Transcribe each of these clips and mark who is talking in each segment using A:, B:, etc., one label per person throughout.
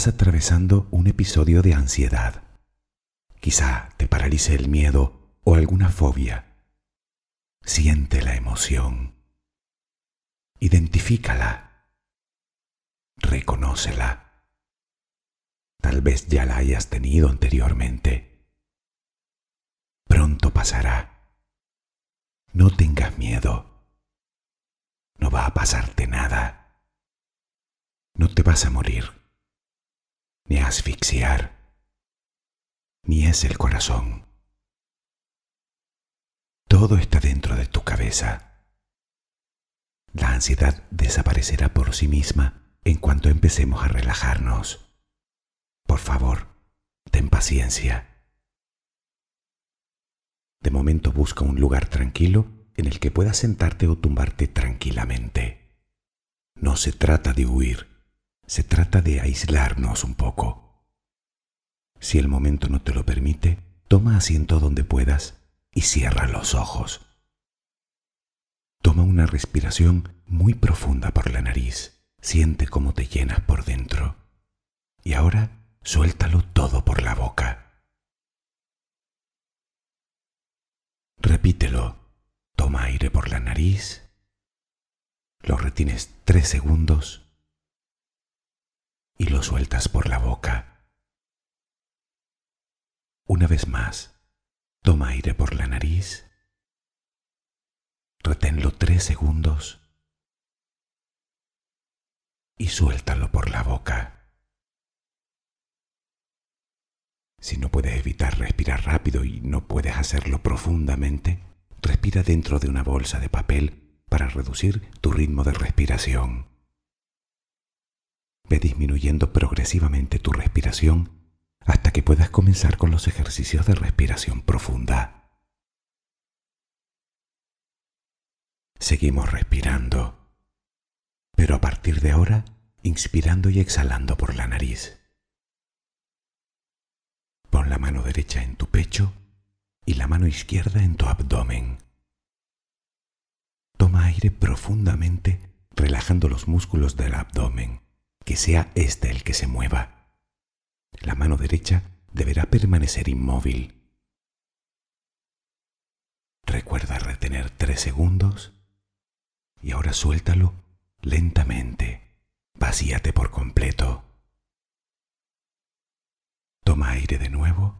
A: estás atravesando un episodio de ansiedad. Quizá te paralice el miedo o alguna fobia. Siente la emoción. Identifícala. Reconócela. Tal vez ya la hayas tenido anteriormente. Pronto pasará. No tengas miedo. No va a pasarte nada. No te vas a morir, ni asfixiar, ni es el corazón. Todo está dentro de tu cabeza. La ansiedad desaparecerá por sí misma en cuanto empecemos a relajarnos. Por favor, ten paciencia. De momento busca un lugar tranquilo en el que puedas sentarte o tumbarte tranquilamente. No se trata de huir, se trata de aislarnos un poco. Si el momento no te lo permite, toma asiento donde puedas y cierra los ojos. Toma una respiración muy profunda por la nariz. Siente cómo te llenas por dentro. Y ahora suéltalo todo por la boca. Repítelo. Toma aire por la nariz. Lo retienes tres segundos y lo sueltas por la boca. Una vez más, toma aire por la nariz. Reténlo tres segundos y suéltalo por la boca. Si no puedes evitar respirar rápido y no puedes hacerlo profundamente, respira dentro de una bolsa de papel para reducir tu ritmo de respiración. Ve disminuyendo progresivamente tu respiración hasta que puedas comenzar con los ejercicios de respiración profunda. Seguimos respirando, pero a partir de ahora inspirando y exhalando por la nariz. Pon la mano derecha en tu pecho y la mano izquierda en tu abdomen. Toma aire profundamente relajando los músculos del abdomen, que sea este el que se mueva. La mano derecha deberá permanecer inmóvil. Recuerda retener tres segundos y ahora suéltalo lentamente. Vacíate por completo. Toma aire de nuevo.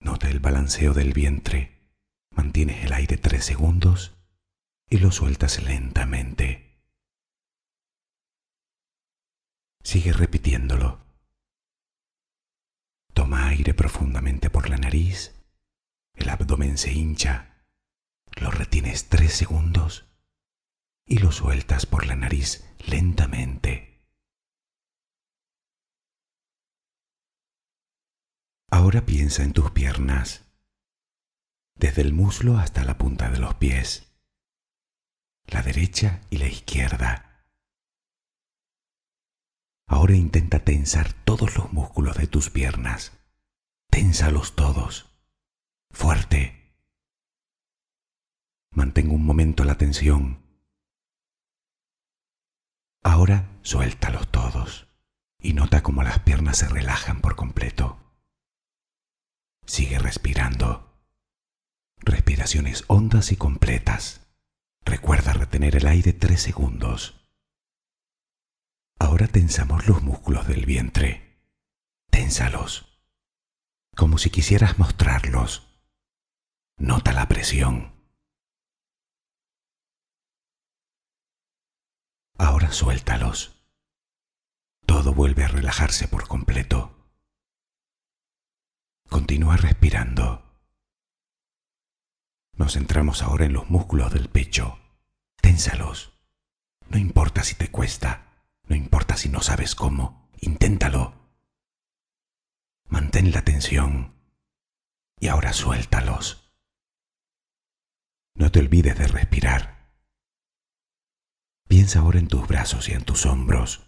A: Nota el balanceo del vientre. Mantienes el aire tres segundos y lo sueltas lentamente. Sigue repitiéndolo. Toma aire profundamente por la nariz. El abdomen se hincha. Lo retienes tres segundos y lo sueltas por la nariz lentamente. Ahora piensa en tus piernas, desde el muslo hasta la punta de los pies, la derecha y la izquierda. Ahora intenta tensar todos los músculos de tus piernas. Ténsalos todos. Fuerte. Mantén un momento la tensión. Ahora suéltalos todos y nota cómo las piernas se relajan por completo. Sigue respirando. Respiraciones hondas y completas. Recuerda retener el aire tres segundos. Ahora tensamos los músculos del vientre. Ténsalos. Como si quisieras mostrarlos. Nota la presión. Ahora suéltalos. Todo vuelve a relajarse por completo. Continúa respirando. Nos centramos ahora en los músculos del pecho. Ténsalos. No importa si te cuesta, no importa si no sabes cómo, inténtalo. Mantén la tensión. Y ahora suéltalos. No te olvides de respirar. Piensa ahora en tus brazos y en tus hombros.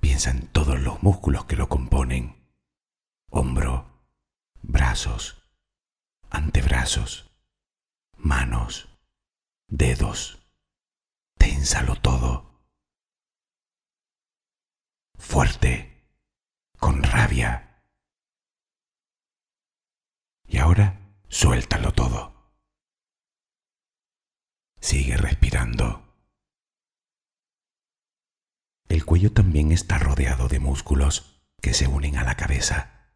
A: Piensa en todos los músculos que lo componen. Hombro, brazos, antebrazos, manos, dedos. Ténsalo todo. Fuerte. con rabia. Y ahora suéltalo todo. Sigue respirando. El cuello también está rodeado de músculos que se unen a la cabeza.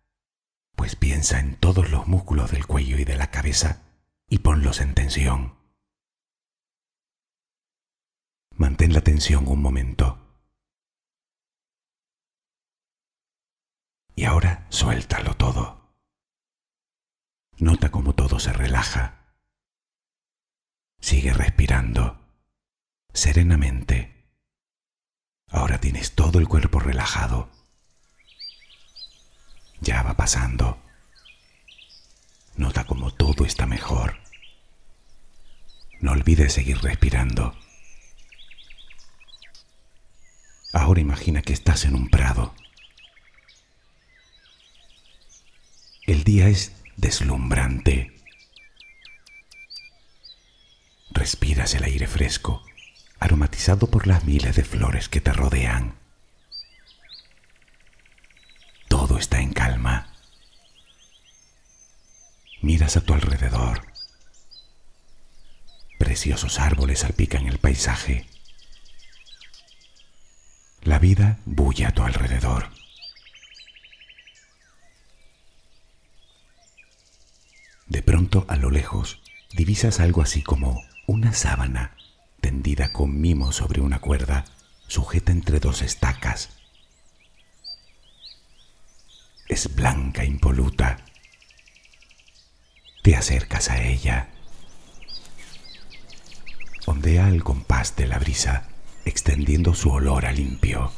A: Pues piensa en todos los músculos del cuello y de la cabeza y ponlos en tensión. Mantén la tensión un momento. Y ahora suéltalo todo. Nota cómo todo se relaja. Sigue respirando serenamente. Ahora tienes todo el cuerpo relajado. Ya va pasando. Nota cómo todo está mejor. No olvides seguir respirando. Ahora imagina que estás en un prado. El día es deslumbrante. Respiras el aire fresco aromatizado por las miles de flores que te rodean. Todo está en calma. Miras a tu alrededor. Preciosos árboles salpican el paisaje. La vida bulle a tu alrededor. A lo lejos, divisas algo así como una sábana tendida con mimo sobre una cuerda, sujeta entre dos estacas. Es blanca, impoluta. Te acercas a ella. Ondea el compás de la brisa, extendiendo su olor a limpio.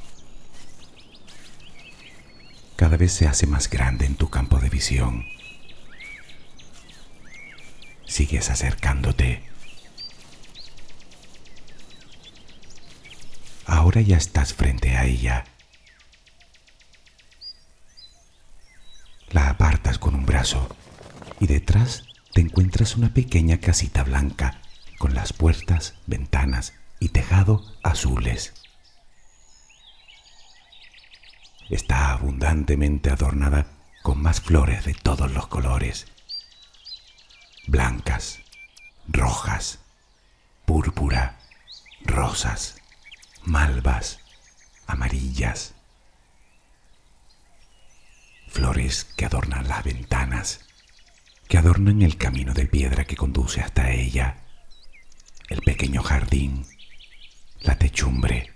A: Cada vez se hace más grande en tu campo de visión. Sigues acercándote Ahora ya estás frente a ella. La apartas con un brazo y detrás te encuentras una pequeña casita blanca con las puertas, ventanas y tejado azules. Está abundantemente adornada con más flores de todos los colores. Blancas, rojas, púrpura, rosas malvas, amarillas, flores que adornan las ventanas, que adornan el camino de piedra que conduce hasta ella, el pequeño jardín, la techumbre.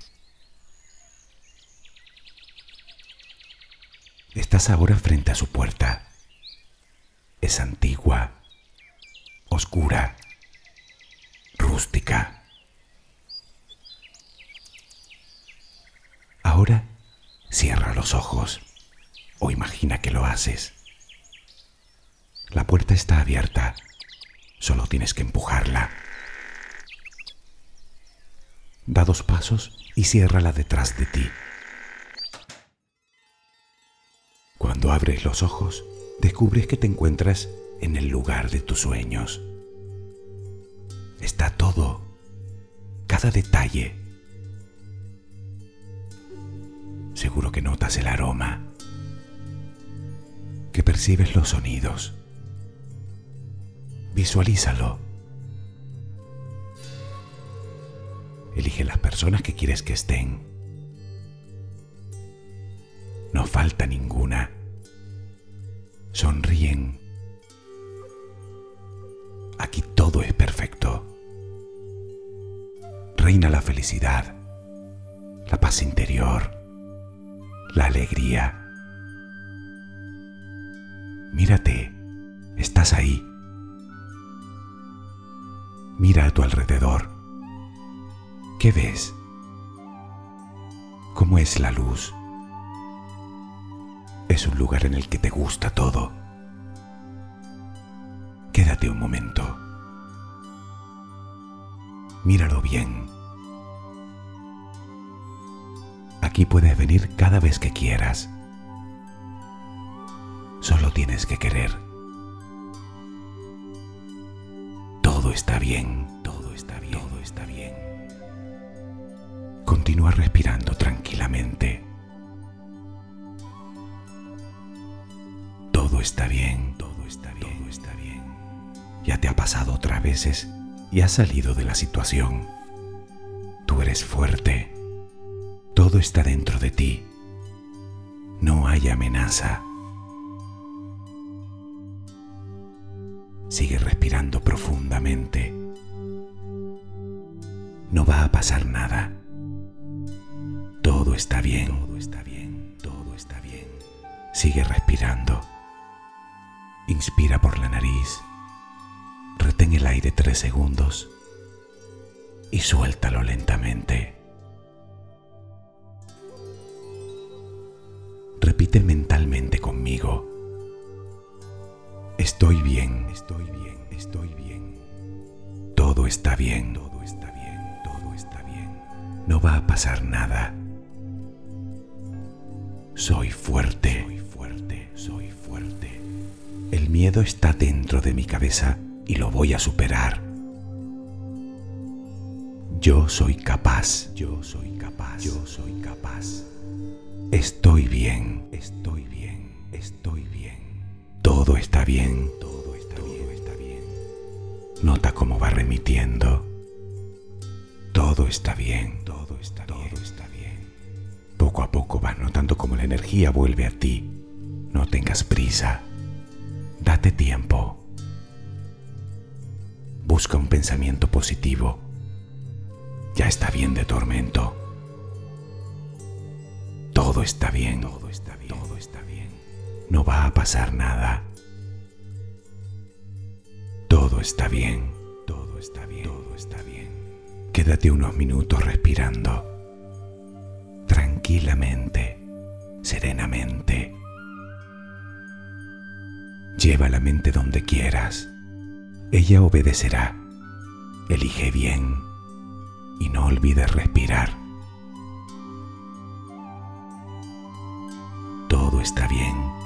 A: Estás ahora frente a su puerta. Es antigua, oscura, rústica. Ahora cierra los ojos o imagina que lo haces. La puerta está abierta, solo tienes que empujarla. Da dos pasos y ciérrala detrás de ti. Cuando abres los ojos, descubres que te encuentras en el lugar de tus sueños. Está todo, cada detalle seguro que notas el aroma, que percibes los sonidos. Visualízalo. Elige las personas que quieres que estén. No falta ninguna. Sonríen. Reina la felicidad, la paz interior la alegría. Mírate, estás ahí. Mira a tu alrededor. ¿Qué ves? ¿Cómo es la luz? Es un lugar en el que te gusta todo. Quédate un momento. Míralo bien. Aquí puedes venir cada vez que quieras. Solo tienes que querer. Todo está bien, todo está bien, todo está bien. Continúa respirando tranquilamente. Todo está bien, todo está bien, todo está bien. Ya te ha pasado otras veces y has salido de la situación. Tú eres fuerte. Todo está dentro de ti. No hay amenaza. Sigue respirando profundamente. No va a pasar nada. Todo está bien. Todo está bien. Todo está bien. Sigue respirando. Inspira por la nariz. Retén el aire tres segundos y suéltalo lentamente. Repite mentalmente conmigo. Estoy bien, estoy bien, estoy bien. Todo está bien, todo está bien, todo está bien. No va a pasar nada. Soy fuerte, soy fuerte, soy fuerte. El miedo está dentro de mi cabeza y lo voy a superar. Yo soy capaz, yo soy capaz, yo soy capaz. Estoy bien, estoy bien, estoy bien. Todo está bien, todo está bien, está bien. Nota cómo va remitiendo. Todo está bien, todo está bien, todo está bien. Poco a poco vas notando cómo la energía vuelve a ti. No tengas prisa. Date tiempo. Busca un pensamiento positivo. Ya está bien de tormento. Todo está bien, todo está bien, todo está bien. No va a pasar nada. Todo está bien, todo está bien, todo está bien. Quédate unos minutos respirando. Tranquilamente, serenamente. Lleva la mente donde quieras. Ella obedecerá. Elige bien y no olvides respirar. Está bien